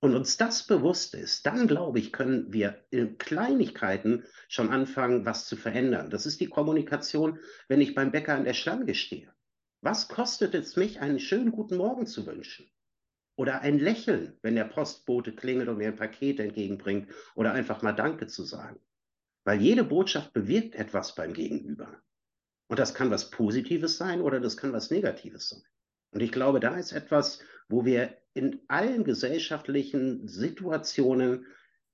und uns das bewusst ist, dann glaube ich, können wir in Kleinigkeiten schon anfangen, was zu verändern. Das ist die Kommunikation, wenn ich beim Bäcker an der Schlange stehe. Was kostet es mich, einen schönen guten Morgen zu wünschen? Oder ein Lächeln, wenn der Postbote klingelt und mir ein Paket entgegenbringt oder einfach mal Danke zu sagen. Weil jede Botschaft bewirkt etwas beim Gegenüber. Und das kann was Positives sein oder das kann was Negatives sein. Und ich glaube, da ist etwas, wo wir in allen gesellschaftlichen Situationen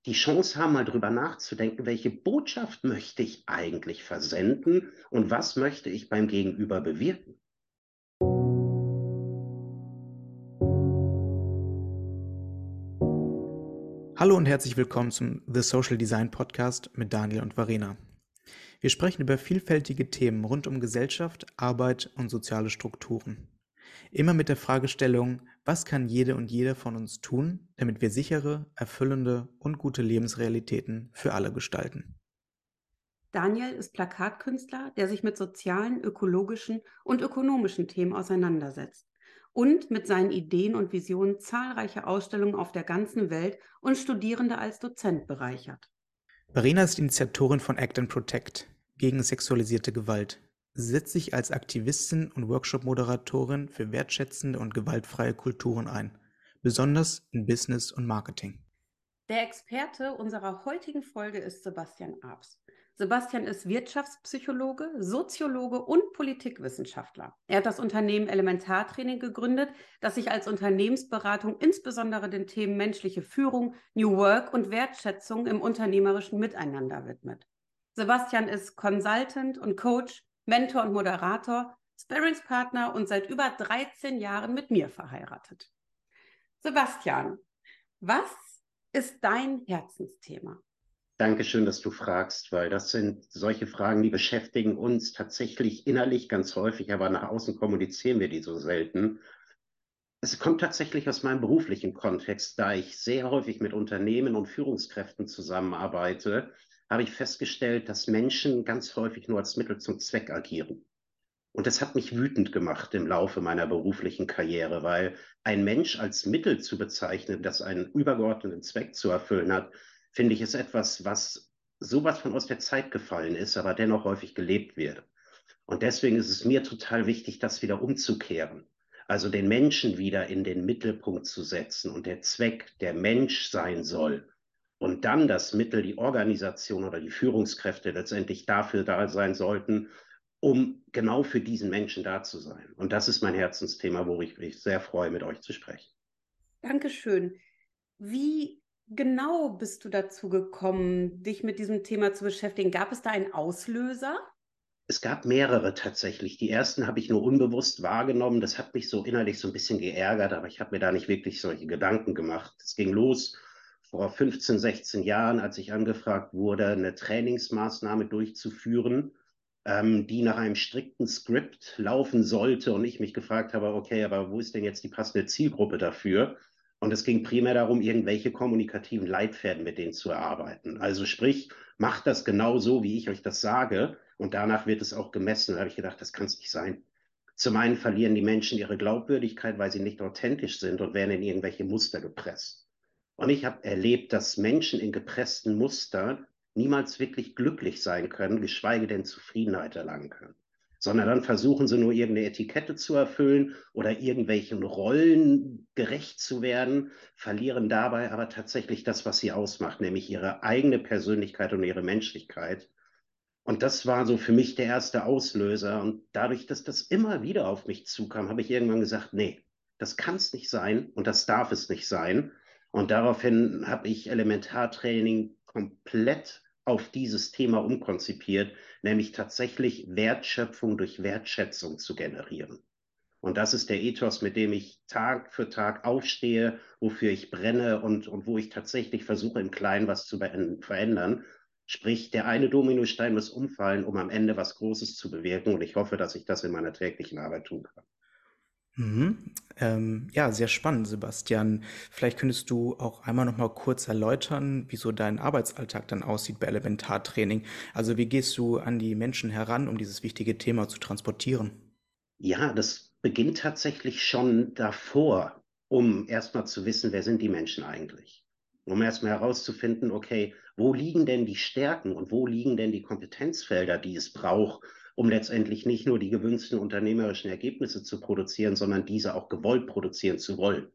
die Chance haben, mal drüber nachzudenken, welche Botschaft möchte ich eigentlich versenden und was möchte ich beim Gegenüber bewirken. Hallo und herzlich willkommen zum The Social Design Podcast mit Daniel und Varena. Wir sprechen über vielfältige Themen rund um Gesellschaft, Arbeit und soziale Strukturen. Immer mit der Fragestellung, was kann jede und jeder von uns tun, damit wir sichere, erfüllende und gute Lebensrealitäten für alle gestalten. Daniel ist Plakatkünstler, der sich mit sozialen, ökologischen und ökonomischen Themen auseinandersetzt und mit seinen Ideen und Visionen zahlreiche Ausstellungen auf der ganzen Welt und Studierende als Dozent bereichert. Verena ist Initiatorin von Act and Protect gegen sexualisierte Gewalt, setzt sich als Aktivistin und Workshop-Moderatorin für wertschätzende und gewaltfreie Kulturen ein, besonders in Business und Marketing. Der Experte unserer heutigen Folge ist Sebastian Abs. Sebastian ist Wirtschaftspsychologe, Soziologe und Politikwissenschaftler. Er hat das Unternehmen Elementartraining gegründet, das sich als Unternehmensberatung insbesondere den Themen menschliche Führung, New Work und Wertschätzung im unternehmerischen Miteinander widmet. Sebastian ist Consultant und Coach Mentor und Moderator, Sparringspartner und seit über 13 Jahren mit mir verheiratet. Sebastian, was ist dein Herzensthema? Dankeschön, dass du fragst, weil das sind solche Fragen, die beschäftigen uns tatsächlich innerlich ganz häufig, aber nach außen kommunizieren wir die so selten. Es kommt tatsächlich aus meinem beruflichen Kontext, da ich sehr häufig mit Unternehmen und Führungskräften zusammenarbeite habe ich festgestellt, dass Menschen ganz häufig nur als Mittel zum Zweck agieren. Und das hat mich wütend gemacht im Laufe meiner beruflichen Karriere, weil ein Mensch als Mittel zu bezeichnen, das einen übergeordneten Zweck zu erfüllen hat, finde ich, ist etwas, was sowas von aus der Zeit gefallen ist, aber dennoch häufig gelebt wird. Und deswegen ist es mir total wichtig, das wieder umzukehren. Also den Menschen wieder in den Mittelpunkt zu setzen und der Zweck der Mensch sein soll und dann das Mittel, die Organisation oder die Führungskräfte letztendlich dafür da sein sollten, um genau für diesen Menschen da zu sein. Und das ist mein Herzensthema, wo ich mich sehr freue, mit euch zu sprechen. Dankeschön. Wie genau bist du dazu gekommen, dich mit diesem Thema zu beschäftigen? Gab es da einen Auslöser? Es gab mehrere tatsächlich. Die ersten habe ich nur unbewusst wahrgenommen. Das hat mich so innerlich so ein bisschen geärgert, aber ich habe mir da nicht wirklich solche Gedanken gemacht. Es ging los vor 15, 16 Jahren, als ich angefragt wurde, eine Trainingsmaßnahme durchzuführen, ähm, die nach einem strikten Skript laufen sollte und ich mich gefragt habe, okay, aber wo ist denn jetzt die passende Zielgruppe dafür? Und es ging primär darum, irgendwelche kommunikativen Leitfäden mit denen zu erarbeiten. Also sprich, macht das genau so, wie ich euch das sage und danach wird es auch gemessen. Da habe ich gedacht, das kann es nicht sein. Zum einen verlieren die Menschen ihre Glaubwürdigkeit, weil sie nicht authentisch sind und werden in irgendwelche Muster gepresst. Und ich habe erlebt, dass Menschen in gepressten Mustern niemals wirklich glücklich sein können, geschweige denn Zufriedenheit erlangen können. Sondern dann versuchen sie nur irgendeine Etikette zu erfüllen oder irgendwelchen Rollen gerecht zu werden, verlieren dabei aber tatsächlich das, was sie ausmacht, nämlich ihre eigene Persönlichkeit und ihre Menschlichkeit. Und das war so für mich der erste Auslöser. Und dadurch, dass das immer wieder auf mich zukam, habe ich irgendwann gesagt, nee, das kann es nicht sein und das darf es nicht sein. Und daraufhin habe ich Elementartraining komplett auf dieses Thema umkonzipiert, nämlich tatsächlich Wertschöpfung durch Wertschätzung zu generieren. Und das ist der Ethos, mit dem ich Tag für Tag aufstehe, wofür ich brenne und, und wo ich tatsächlich versuche, im Kleinen was zu verändern. Sprich, der eine Dominostein muss umfallen, um am Ende was Großes zu bewirken. Und ich hoffe, dass ich das in meiner täglichen Arbeit tun kann. Mhm. Ähm, ja, sehr spannend, Sebastian. Vielleicht könntest du auch einmal noch mal kurz erläutern, wie so dein Arbeitsalltag dann aussieht bei Elementartraining. Also wie gehst du an die Menschen heran, um dieses wichtige Thema zu transportieren? Ja, das beginnt tatsächlich schon davor. um erstmal zu wissen, wer sind die Menschen eigentlich? Um erstmal herauszufinden, okay, wo liegen denn die Stärken und wo liegen denn die Kompetenzfelder, die es braucht, um letztendlich nicht nur die gewünschten unternehmerischen Ergebnisse zu produzieren, sondern diese auch gewollt produzieren zu wollen.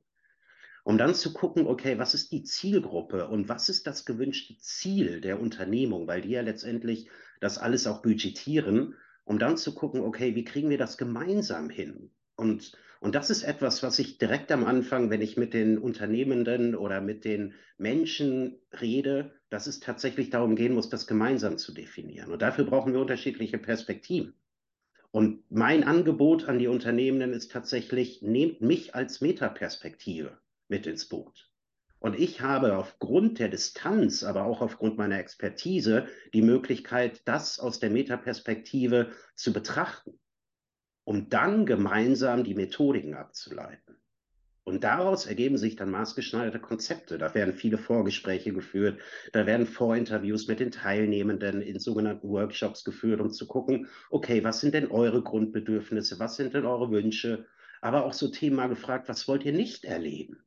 Um dann zu gucken, okay, was ist die Zielgruppe und was ist das gewünschte Ziel der Unternehmung, weil die ja letztendlich das alles auch budgetieren, um dann zu gucken, okay, wie kriegen wir das gemeinsam hin? Und, und das ist etwas, was ich direkt am Anfang, wenn ich mit den Unternehmenden oder mit den Menschen rede, dass es tatsächlich darum gehen muss, das gemeinsam zu definieren. Und dafür brauchen wir unterschiedliche Perspektiven. Und mein Angebot an die Unternehmenden ist tatsächlich, nehmt mich als Metaperspektive mit ins Boot. Und ich habe aufgrund der Distanz, aber auch aufgrund meiner Expertise die Möglichkeit, das aus der Metaperspektive zu betrachten um dann gemeinsam die Methodiken abzuleiten. Und daraus ergeben sich dann maßgeschneiderte Konzepte. Da werden viele Vorgespräche geführt, da werden Vorinterviews mit den Teilnehmenden in sogenannten Workshops geführt, um zu gucken, okay, was sind denn eure Grundbedürfnisse, was sind denn eure Wünsche, aber auch so Themen mal gefragt, was wollt ihr nicht erleben?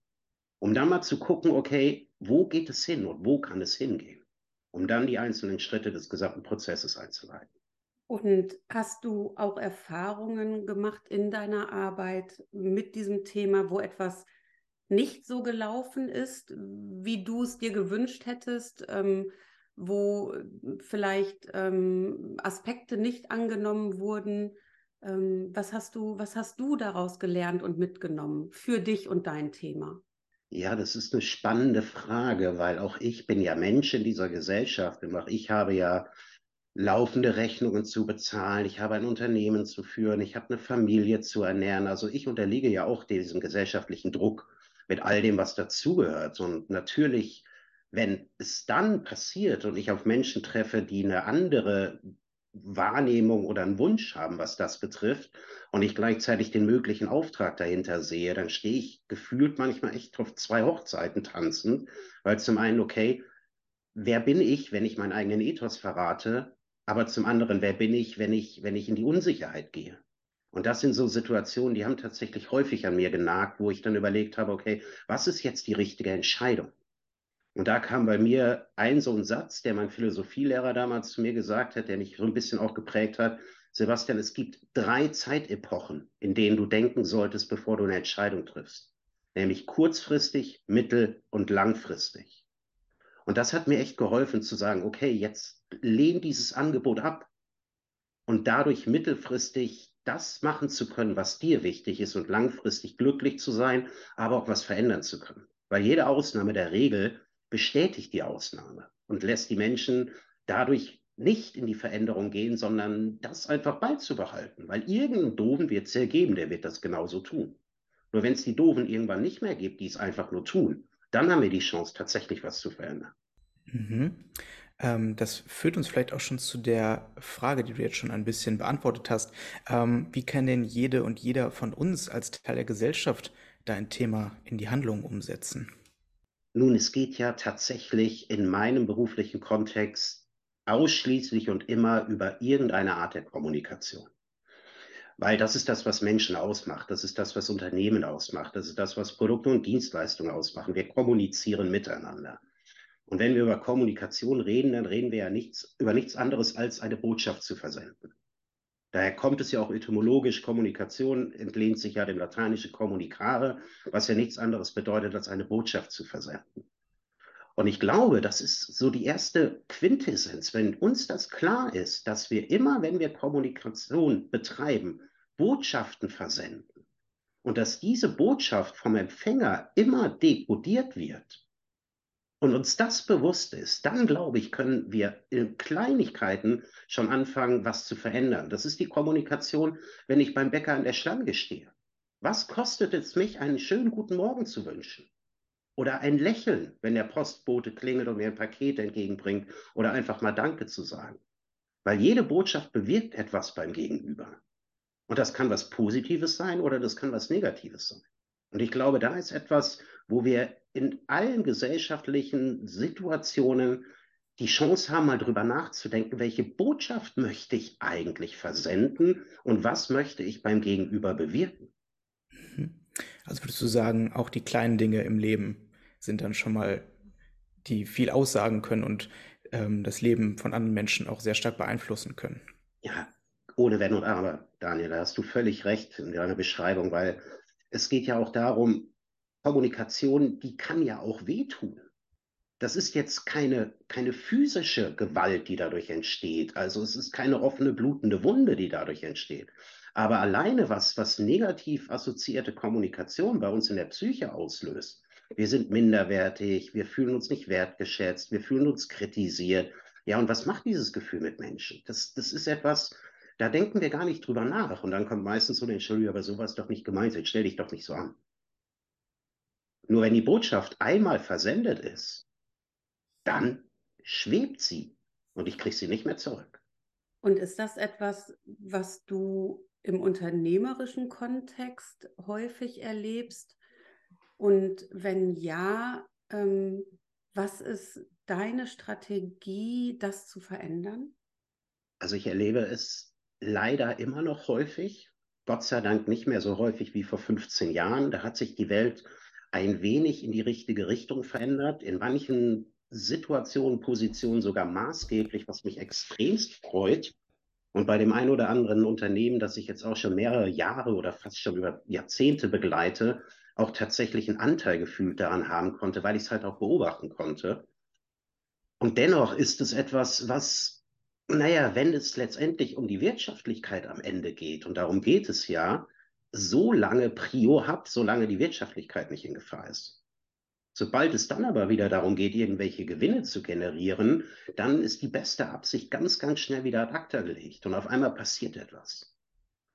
Um dann mal zu gucken, okay, wo geht es hin und wo kann es hingehen? Um dann die einzelnen Schritte des gesamten Prozesses einzuleiten. Und hast du auch Erfahrungen gemacht in deiner Arbeit mit diesem Thema, wo etwas nicht so gelaufen ist, wie du es dir gewünscht hättest, ähm, wo vielleicht ähm, Aspekte nicht angenommen wurden? Ähm, was hast du, was hast du daraus gelernt und mitgenommen für dich und dein Thema? Ja, das ist eine spannende Frage, weil auch ich bin ja Mensch in dieser Gesellschaft und auch ich habe ja laufende Rechnungen zu bezahlen, ich habe ein Unternehmen zu führen, ich habe eine Familie zu ernähren. Also ich unterliege ja auch diesem gesellschaftlichen Druck mit all dem, was dazugehört. Und natürlich, wenn es dann passiert und ich auf Menschen treffe, die eine andere Wahrnehmung oder einen Wunsch haben, was das betrifft, und ich gleichzeitig den möglichen Auftrag dahinter sehe, dann stehe ich gefühlt manchmal echt auf zwei Hochzeiten tanzen, weil zum einen, okay, wer bin ich, wenn ich meinen eigenen Ethos verrate? Aber zum anderen, wer bin ich, wenn ich, wenn ich in die Unsicherheit gehe? Und das sind so Situationen, die haben tatsächlich häufig an mir genagt, wo ich dann überlegt habe, okay, was ist jetzt die richtige Entscheidung? Und da kam bei mir ein so ein Satz, der mein Philosophielehrer damals zu mir gesagt hat, der mich so ein bisschen auch geprägt hat. Sebastian, es gibt drei Zeitepochen, in denen du denken solltest, bevor du eine Entscheidung triffst. Nämlich kurzfristig, mittel- und langfristig. Und das hat mir echt geholfen zu sagen, okay, jetzt lehn dieses Angebot ab und dadurch mittelfristig das machen zu können, was dir wichtig ist und langfristig glücklich zu sein, aber auch was verändern zu können. Weil jede Ausnahme der Regel bestätigt die Ausnahme und lässt die Menschen dadurch nicht in die Veränderung gehen, sondern das einfach beizubehalten. Weil irgendeinen Doofen wird es ja geben, der wird das genauso tun. Nur wenn es die Doofen irgendwann nicht mehr gibt, die es einfach nur tun, dann haben wir die Chance, tatsächlich was zu verändern. Mhm. Ähm, das führt uns vielleicht auch schon zu der Frage, die du jetzt schon ein bisschen beantwortet hast. Ähm, wie kann denn jede und jeder von uns als Teil der Gesellschaft dein Thema in die Handlung umsetzen? Nun, es geht ja tatsächlich in meinem beruflichen Kontext ausschließlich und immer über irgendeine Art der Kommunikation. Weil das ist das, was Menschen ausmacht. Das ist das, was Unternehmen ausmacht. Das ist das, was Produkte und Dienstleistungen ausmachen. Wir kommunizieren miteinander. Und wenn wir über Kommunikation reden, dann reden wir ja nichts, über nichts anderes als eine Botschaft zu versenden. Daher kommt es ja auch etymologisch, Kommunikation entlehnt sich ja dem lateinischen communicare, was ja nichts anderes bedeutet, als eine Botschaft zu versenden. Und ich glaube, das ist so die erste Quintessenz, wenn uns das klar ist, dass wir immer, wenn wir Kommunikation betreiben, Botschaften versenden und dass diese Botschaft vom Empfänger immer dekodiert wird und uns das bewusst ist, dann glaube ich, können wir in Kleinigkeiten schon anfangen, was zu verändern. Das ist die Kommunikation, wenn ich beim Bäcker an der Schlange stehe. Was kostet es mich, einen schönen guten Morgen zu wünschen? Oder ein Lächeln, wenn der Postbote klingelt und mir ein Paket entgegenbringt oder einfach mal Danke zu sagen. Weil jede Botschaft bewirkt etwas beim Gegenüber. Und das kann was Positives sein oder das kann was Negatives sein. Und ich glaube, da ist etwas, wo wir in allen gesellschaftlichen Situationen die Chance haben, mal drüber nachzudenken, welche Botschaft möchte ich eigentlich versenden und was möchte ich beim Gegenüber bewirken. Mhm. Also würdest du sagen, auch die kleinen Dinge im Leben sind dann schon mal, die viel aussagen können und ähm, das Leben von anderen Menschen auch sehr stark beeinflussen können. Ja, ohne Wenn und Aber, Daniel, da hast du völlig recht in deiner Beschreibung, weil es geht ja auch darum, Kommunikation, die kann ja auch wehtun. Das ist jetzt keine, keine physische Gewalt, die dadurch entsteht. Also es ist keine offene, blutende Wunde, die dadurch entsteht. Aber alleine was, was negativ assoziierte Kommunikation bei uns in der Psyche auslöst, wir sind minderwertig, wir fühlen uns nicht wertgeschätzt, wir fühlen uns kritisiert. Ja, und was macht dieses Gefühl mit Menschen? Das, das ist etwas, da denken wir gar nicht drüber nach. Und dann kommt meistens so Entschuldigung, aber sowas doch nicht gemeint, jetzt stell dich doch nicht so an. Nur wenn die Botschaft einmal versendet ist, dann schwebt sie und ich kriege sie nicht mehr zurück. Und ist das etwas, was du im unternehmerischen Kontext häufig erlebst? Und wenn ja, ähm, was ist deine Strategie, das zu verändern? Also ich erlebe es leider immer noch häufig. Gott sei Dank nicht mehr so häufig wie vor 15 Jahren. Da hat sich die Welt ein wenig in die richtige Richtung verändert. In manchen Situationen, Positionen sogar maßgeblich, was mich extremst freut. Und bei dem einen oder anderen Unternehmen, das ich jetzt auch schon mehrere Jahre oder fast schon über Jahrzehnte begleite, auch tatsächlich einen Anteil gefühlt daran haben konnte, weil ich es halt auch beobachten konnte. Und dennoch ist es etwas, was, naja, wenn es letztendlich um die Wirtschaftlichkeit am Ende geht, und darum geht es ja, so lange Prio hat, solange die Wirtschaftlichkeit nicht in Gefahr ist. Sobald es dann aber wieder darum geht, irgendwelche Gewinne zu generieren, dann ist die beste Absicht ganz, ganz schnell wieder ad acta gelegt und auf einmal passiert etwas.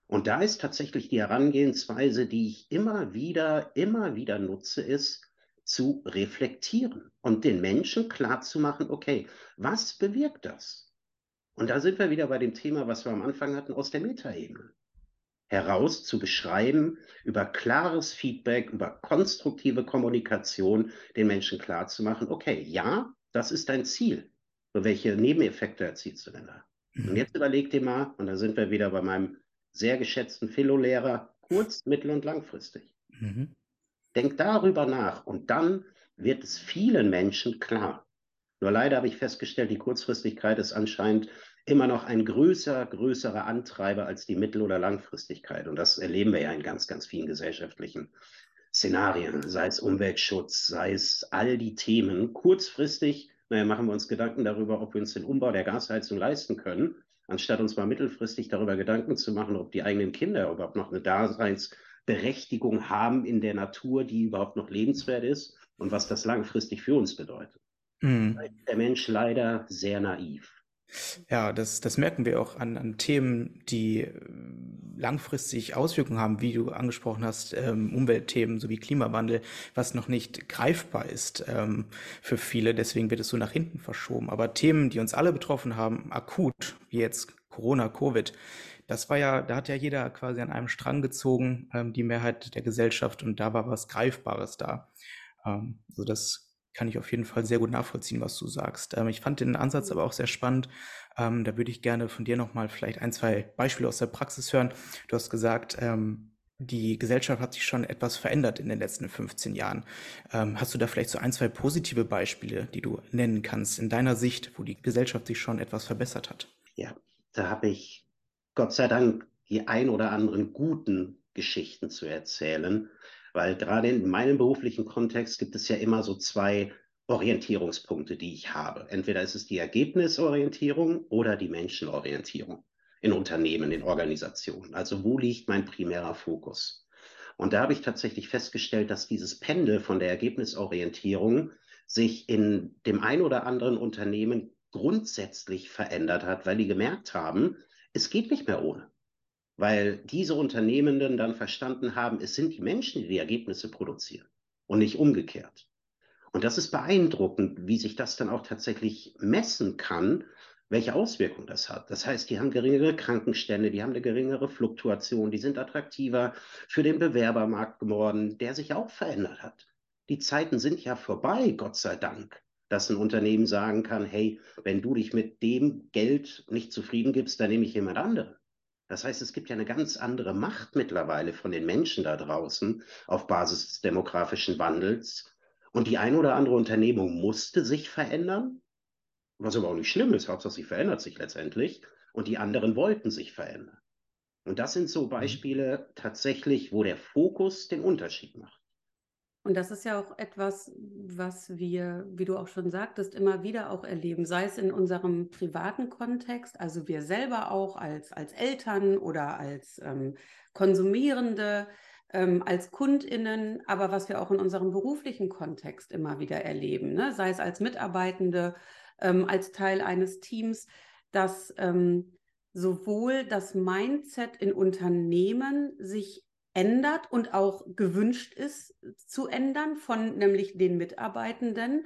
Und da ist tatsächlich die Herangehensweise, die ich immer wieder, immer wieder nutze, ist zu reflektieren und den Menschen klarzumachen, okay, was bewirkt das? Und da sind wir wieder bei dem Thema, was wir am Anfang hatten, aus der Metaebene. Heraus zu beschreiben, über klares Feedback, über konstruktive Kommunikation den Menschen klarzumachen, okay, ja, das ist dein Ziel. So welche Nebeneffekte erzielst du denn da? Und mhm. jetzt überleg dir mal, und da sind wir wieder bei meinem sehr geschätzten Philo-Lehrer, kurz-, mittel- und langfristig. Mhm. Denk darüber nach und dann wird es vielen Menschen klar. Nur leider habe ich festgestellt, die Kurzfristigkeit ist anscheinend immer noch ein größer, größerer Antreiber als die Mittel- oder Langfristigkeit. Und das erleben wir ja in ganz, ganz vielen gesellschaftlichen Szenarien, sei es Umweltschutz, sei es all die Themen. Kurzfristig, naja, machen wir uns Gedanken darüber, ob wir uns den Umbau der Gasheizung leisten können anstatt uns mal mittelfristig darüber Gedanken zu machen, ob die eigenen Kinder überhaupt noch eine Daseinsberechtigung haben in der Natur, die überhaupt noch lebenswert ist und was das langfristig für uns bedeutet. Mhm. Der Mensch leider sehr naiv. Ja, das, das merken wir auch an, an Themen, die äh, langfristig Auswirkungen haben, wie du angesprochen hast, ähm, Umweltthemen sowie Klimawandel, was noch nicht greifbar ist ähm, für viele. Deswegen wird es so nach hinten verschoben. Aber Themen, die uns alle betroffen haben, akut, wie jetzt Corona, Covid, das war ja, da hat ja jeder quasi an einem Strang gezogen, ähm, die Mehrheit der Gesellschaft, und da war was Greifbares da. Also das kann ich auf jeden Fall sehr gut nachvollziehen, was du sagst. Ähm, ich fand den Ansatz aber auch sehr spannend. Ähm, da würde ich gerne von dir nochmal vielleicht ein, zwei Beispiele aus der Praxis hören. Du hast gesagt, ähm, die Gesellschaft hat sich schon etwas verändert in den letzten 15 Jahren. Ähm, hast du da vielleicht so ein, zwei positive Beispiele, die du nennen kannst in deiner Sicht, wo die Gesellschaft sich schon etwas verbessert hat? Ja, da habe ich Gott sei Dank die ein oder anderen guten Geschichten zu erzählen. Weil gerade in meinem beruflichen Kontext gibt es ja immer so zwei Orientierungspunkte, die ich habe. Entweder ist es die Ergebnisorientierung oder die Menschenorientierung in Unternehmen, in Organisationen. Also wo liegt mein primärer Fokus? Und da habe ich tatsächlich festgestellt, dass dieses Pendel von der Ergebnisorientierung sich in dem ein oder anderen Unternehmen grundsätzlich verändert hat, weil die gemerkt haben, es geht nicht mehr ohne weil diese Unternehmenden dann verstanden haben, es sind die Menschen, die die Ergebnisse produzieren und nicht umgekehrt. Und das ist beeindruckend, wie sich das dann auch tatsächlich messen kann, welche Auswirkungen das hat. Das heißt, die haben geringere Krankenstände, die haben eine geringere Fluktuation, die sind attraktiver für den Bewerbermarkt geworden, der sich auch verändert hat. Die Zeiten sind ja vorbei, Gott sei Dank, dass ein Unternehmen sagen kann, hey, wenn du dich mit dem Geld nicht zufrieden gibst, dann nehme ich jemand anderen. Das heißt, es gibt ja eine ganz andere Macht mittlerweile von den Menschen da draußen auf Basis des demografischen Wandels. Und die eine oder andere Unternehmung musste sich verändern, was aber auch nicht schlimm ist, Hauptsache sie verändert sich letztendlich. Und die anderen wollten sich verändern. Und das sind so mhm. Beispiele tatsächlich, wo der Fokus den Unterschied macht. Und das ist ja auch etwas, was wir, wie du auch schon sagtest, immer wieder auch erleben, sei es in unserem privaten Kontext, also wir selber auch als, als Eltern oder als ähm, Konsumierende, ähm, als KundInnen, aber was wir auch in unserem beruflichen Kontext immer wieder erleben, ne? sei es als Mitarbeitende, ähm, als Teil eines Teams, dass ähm, sowohl das Mindset in Unternehmen sich ändert und auch gewünscht ist zu ändern von nämlich den Mitarbeitenden.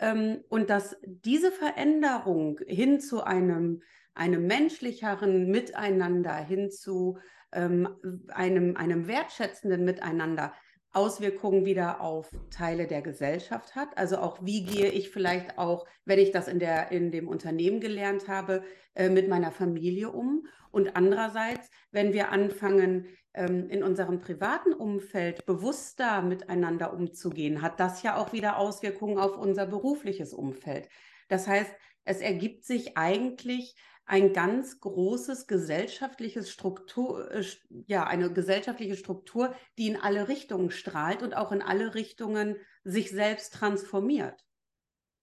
Ähm, und dass diese Veränderung hin zu einem, einem menschlicheren Miteinander, hin zu ähm, einem, einem wertschätzenden Miteinander Auswirkungen wieder auf Teile der Gesellschaft hat. Also auch, wie gehe ich vielleicht auch, wenn ich das in, der, in dem Unternehmen gelernt habe, äh, mit meiner Familie um. Und andererseits, wenn wir anfangen, ähm, in unserem privaten Umfeld bewusster miteinander umzugehen, hat das ja auch wieder Auswirkungen auf unser berufliches Umfeld. Das heißt, es ergibt sich eigentlich ein ganz großes gesellschaftliches Struktur, äh, ja, eine gesellschaftliche Struktur, die in alle Richtungen strahlt und auch in alle Richtungen sich selbst transformiert.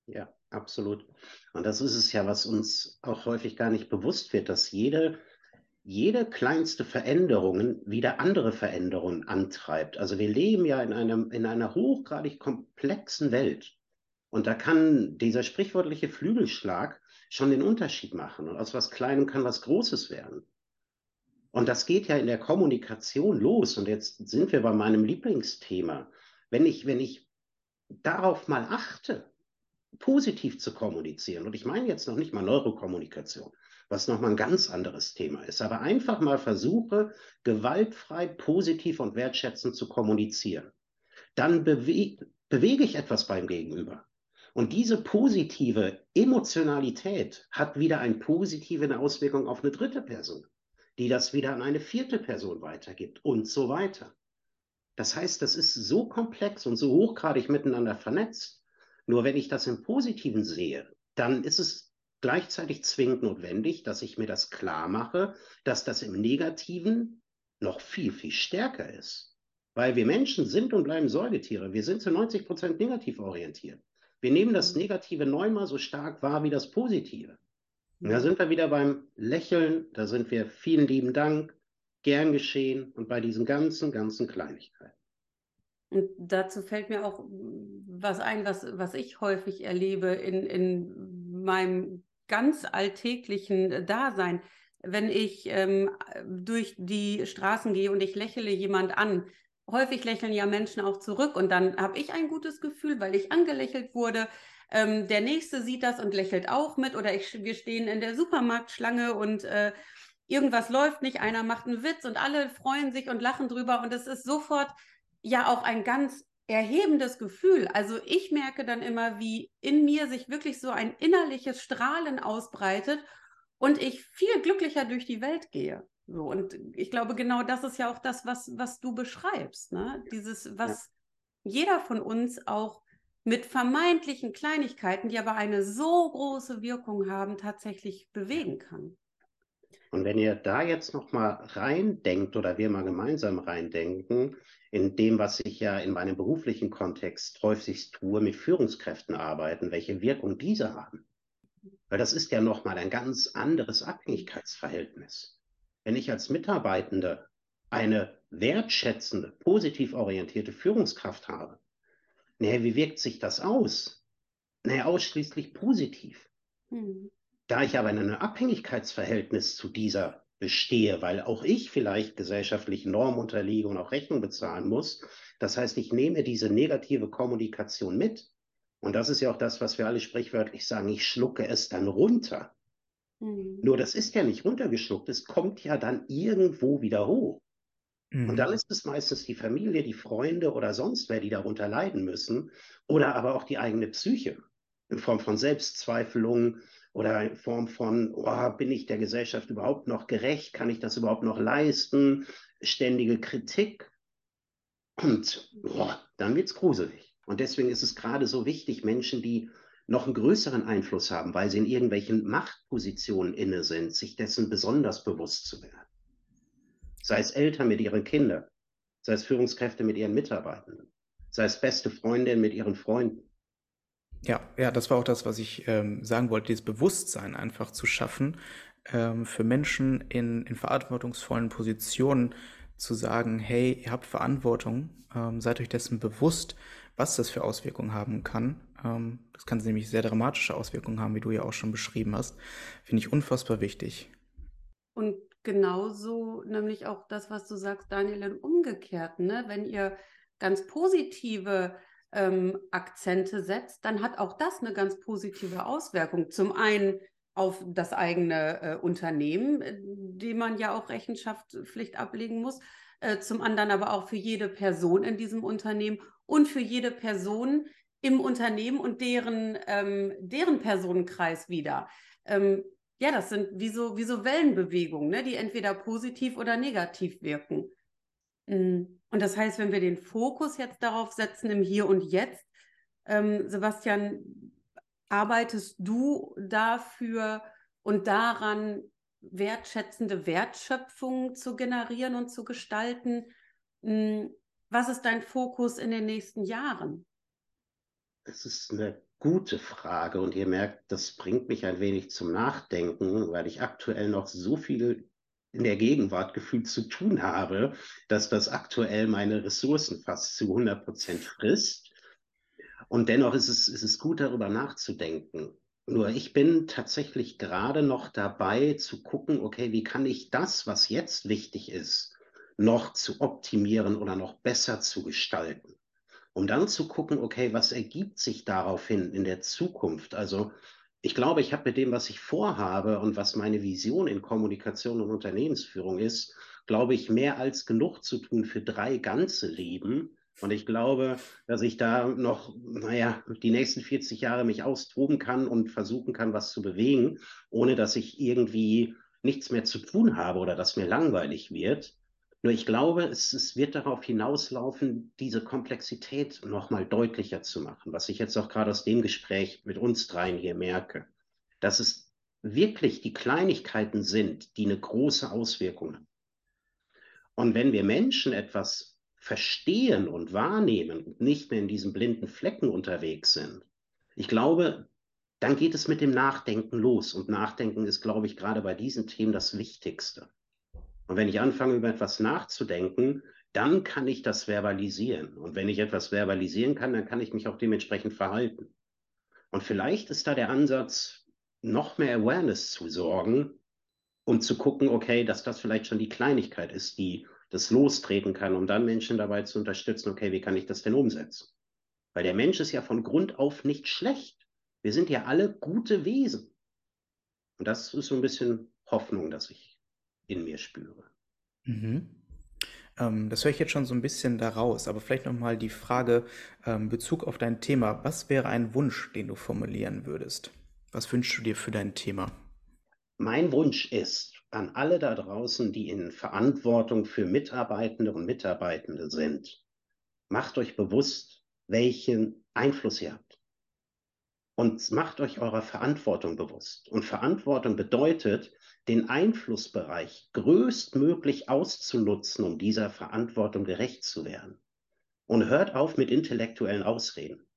Ja, absolut. Und das ist es ja, was uns auch häufig gar nicht bewusst wird, dass jede, jede kleinste Veränderung wieder andere Veränderungen antreibt. Also wir leben ja in, einem, in einer hochgradig komplexen Welt. Und da kann dieser sprichwörtliche Flügelschlag schon den Unterschied machen. Und aus was Kleinem kann was Großes werden. Und das geht ja in der Kommunikation los. Und jetzt sind wir bei meinem Lieblingsthema. Wenn ich, wenn ich darauf mal achte, positiv zu kommunizieren, und ich meine jetzt noch nicht mal Neurokommunikation, was nochmal ein ganz anderes Thema ist, aber einfach mal versuche, gewaltfrei, positiv und wertschätzend zu kommunizieren, dann bewe bewege ich etwas beim Gegenüber. Und diese positive Emotionalität hat wieder eine positive Auswirkung auf eine dritte Person, die das wieder an eine vierte Person weitergibt und so weiter. Das heißt, das ist so komplex und so hochgradig miteinander vernetzt. Nur wenn ich das im Positiven sehe, dann ist es gleichzeitig zwingend notwendig, dass ich mir das klar mache, dass das im Negativen noch viel, viel stärker ist. Weil wir Menschen sind und bleiben Säugetiere. Wir sind zu 90 Prozent negativ orientiert. Wir nehmen das Negative neunmal so stark wahr wie das Positive. Und da sind wir wieder beim Lächeln, da sind wir vielen lieben Dank, gern geschehen und bei diesen ganzen, ganzen Kleinigkeiten. Und dazu fällt mir auch was ein, was, was ich häufig erlebe in, in meinem ganz alltäglichen Dasein. Wenn ich ähm, durch die Straßen gehe und ich lächle jemand an, häufig lächeln ja Menschen auch zurück und dann habe ich ein gutes Gefühl, weil ich angelächelt wurde. Ähm, der nächste sieht das und lächelt auch mit oder ich, wir stehen in der Supermarktschlange und äh, irgendwas läuft nicht, einer macht einen Witz und alle freuen sich und lachen drüber und es ist sofort ja auch ein ganz erhebendes Gefühl. Also ich merke dann immer, wie in mir sich wirklich so ein innerliches Strahlen ausbreitet und ich viel glücklicher durch die Welt gehe. So, und ich glaube, genau das ist ja auch das, was, was du beschreibst. Ne? Dieses, was ja. jeder von uns auch mit vermeintlichen Kleinigkeiten, die aber eine so große Wirkung haben, tatsächlich bewegen kann. Und wenn ihr da jetzt noch mal reindenkt oder wir mal gemeinsam reindenken, in dem, was ich ja in meinem beruflichen Kontext häufig tue, mit Führungskräften arbeiten, welche Wirkung diese haben. Weil das ist ja noch mal ein ganz anderes Abhängigkeitsverhältnis. Wenn ich als Mitarbeitende eine wertschätzende, positiv orientierte Führungskraft habe, naja, wie wirkt sich das aus? Naja, ausschließlich positiv. Mhm. Da ich aber in einem Abhängigkeitsverhältnis zu dieser bestehe, weil auch ich vielleicht gesellschaftlichen Normen unterliege und auch Rechnung bezahlen muss. Das heißt, ich nehme diese negative Kommunikation mit. Und das ist ja auch das, was wir alle sprichwörtlich sagen, ich schlucke es dann runter. Mhm. Nur das ist ja nicht runtergeschluckt, es kommt ja dann irgendwo wieder hoch. Mhm. Und dann ist es meistens die Familie, die Freunde oder sonst wer, die darunter leiden müssen. Oder aber auch die eigene Psyche in Form von Selbstzweifelungen oder in Form von, oh, bin ich der Gesellschaft überhaupt noch gerecht? Kann ich das überhaupt noch leisten? Ständige Kritik. Und oh, dann es gruselig. Und deswegen ist es gerade so wichtig, Menschen, die noch einen größeren Einfluss haben, weil sie in irgendwelchen Machtpositionen inne sind, sich dessen besonders bewusst zu werden. Sei es Eltern mit ihren Kindern, sei es Führungskräfte mit ihren Mitarbeitenden, sei es beste Freundinnen mit ihren Freunden. Ja, ja, das war auch das, was ich ähm, sagen wollte, dieses Bewusstsein einfach zu schaffen, ähm, für Menschen in, in verantwortungsvollen Positionen zu sagen, hey, ihr habt Verantwortung, ähm, seid euch dessen bewusst, was das für Auswirkungen haben kann. Ähm, das kann nämlich sehr dramatische Auswirkungen haben, wie du ja auch schon beschrieben hast. Finde ich unfassbar wichtig. Und genauso nämlich auch das, was du sagst, Daniel, im Umgekehrten. Ne? Wenn ihr ganz positive ähm, Akzente setzt, dann hat auch das eine ganz positive Auswirkung. Zum einen auf das eigene äh, Unternehmen, äh, dem man ja auch Rechenschaftspflicht ablegen muss, äh, zum anderen aber auch für jede Person in diesem Unternehmen und für jede Person im Unternehmen und deren, ähm, deren Personenkreis wieder. Ähm, ja, das sind wie so, wie so Wellenbewegungen, ne, die entweder positiv oder negativ wirken. Mhm. Und das heißt, wenn wir den Fokus jetzt darauf setzen im Hier und Jetzt, ähm, Sebastian, arbeitest du dafür und daran, wertschätzende Wertschöpfung zu generieren und zu gestalten? Mhm. Was ist dein Fokus in den nächsten Jahren? Das ist eine gute Frage und ihr merkt, das bringt mich ein wenig zum Nachdenken, weil ich aktuell noch so viel in der Gegenwart gefühlt zu tun habe, dass das aktuell meine Ressourcen fast zu 100 Prozent frisst. Und dennoch ist es, ist es gut, darüber nachzudenken. Nur ich bin tatsächlich gerade noch dabei zu gucken, okay, wie kann ich das, was jetzt wichtig ist, noch zu optimieren oder noch besser zu gestalten? Um dann zu gucken, okay, was ergibt sich daraufhin in der Zukunft? Also ich glaube, ich habe mit dem, was ich vorhabe und was meine Vision in Kommunikation und Unternehmensführung ist, glaube ich, mehr als genug zu tun für drei ganze Leben. Und ich glaube, dass ich da noch, naja, die nächsten 40 Jahre mich austoben kann und versuchen kann, was zu bewegen, ohne dass ich irgendwie nichts mehr zu tun habe oder dass mir langweilig wird. Nur ich glaube, es, es wird darauf hinauslaufen, diese Komplexität nochmal deutlicher zu machen, was ich jetzt auch gerade aus dem Gespräch mit uns dreien hier merke, dass es wirklich die Kleinigkeiten sind, die eine große Auswirkung haben. Und wenn wir Menschen etwas verstehen und wahrnehmen und nicht mehr in diesen blinden Flecken unterwegs sind, ich glaube, dann geht es mit dem Nachdenken los. Und Nachdenken ist, glaube ich, gerade bei diesen Themen das Wichtigste. Und wenn ich anfange, über etwas nachzudenken, dann kann ich das verbalisieren. Und wenn ich etwas verbalisieren kann, dann kann ich mich auch dementsprechend verhalten. Und vielleicht ist da der Ansatz, noch mehr Awareness zu sorgen, um zu gucken, okay, dass das vielleicht schon die Kleinigkeit ist, die das lostreten kann, um dann Menschen dabei zu unterstützen, okay, wie kann ich das denn umsetzen? Weil der Mensch ist ja von Grund auf nicht schlecht. Wir sind ja alle gute Wesen. Und das ist so ein bisschen Hoffnung, dass ich in mir spüre. Mhm. Ähm, das höre ich jetzt schon so ein bisschen daraus, aber vielleicht nochmal die Frage ähm, Bezug auf dein Thema. Was wäre ein Wunsch, den du formulieren würdest? Was wünschst du dir für dein Thema? Mein Wunsch ist an alle da draußen, die in Verantwortung für Mitarbeitende und Mitarbeitende sind, macht euch bewusst, welchen Einfluss ihr habt. Und macht euch eurer Verantwortung bewusst. Und Verantwortung bedeutet, den Einflussbereich größtmöglich auszunutzen, um dieser Verantwortung gerecht zu werden. Und hört auf mit intellektuellen Ausreden,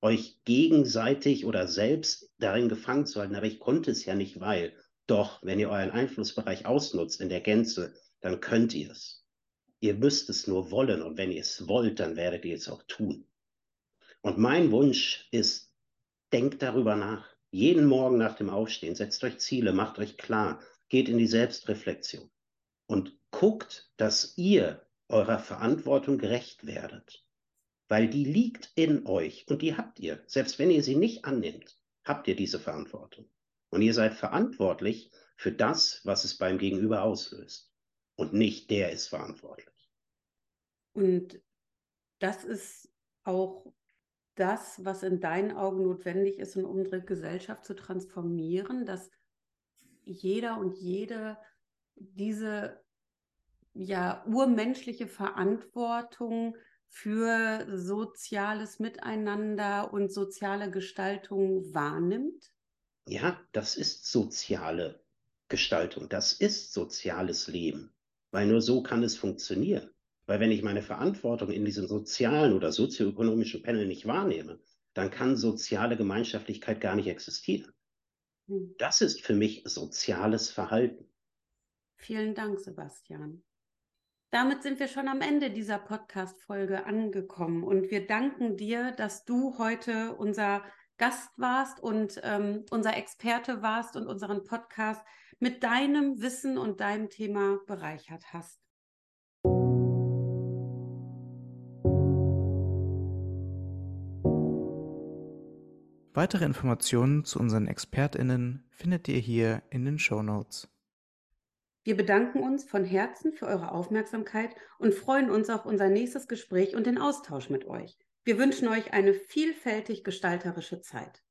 euch gegenseitig oder selbst darin gefangen zu halten. Aber ich konnte es ja nicht, weil. Doch, wenn ihr euren Einflussbereich ausnutzt in der Gänze, dann könnt ihr es. Ihr müsst es nur wollen und wenn ihr es wollt, dann werdet ihr es auch tun. Und mein Wunsch ist, denkt darüber nach. Jeden Morgen nach dem Aufstehen, setzt euch Ziele, macht euch klar, geht in die Selbstreflexion und guckt, dass ihr eurer Verantwortung gerecht werdet. Weil die liegt in euch und die habt ihr. Selbst wenn ihr sie nicht annimmt, habt ihr diese Verantwortung. Und ihr seid verantwortlich für das, was es beim Gegenüber auslöst. Und nicht der ist verantwortlich. Und das ist auch das, was in deinen Augen notwendig ist, um unsere Gesellschaft zu transformieren, dass jeder und jede diese ja urmenschliche Verantwortung für soziales Miteinander und soziale Gestaltung wahrnimmt? Ja, das ist soziale Gestaltung, das ist soziales Leben, weil nur so kann es funktionieren. Weil wenn ich meine Verantwortung in diesem sozialen oder sozioökonomischen Panel nicht wahrnehme, dann kann soziale Gemeinschaftlichkeit gar nicht existieren. Hm. Das ist für mich soziales Verhalten. Vielen Dank, Sebastian. Damit sind wir schon am Ende dieser Podcast-Folge angekommen und wir danken dir, dass du heute unser Gast warst und ähm, unser Experte warst und unseren Podcast mit deinem Wissen und deinem Thema bereichert hast. Weitere Informationen zu unseren ExpertInnen findet ihr hier in den Show Notes. Wir bedanken uns von Herzen für eure Aufmerksamkeit und freuen uns auf unser nächstes Gespräch und den Austausch mit euch. Wir wünschen euch eine vielfältig gestalterische Zeit.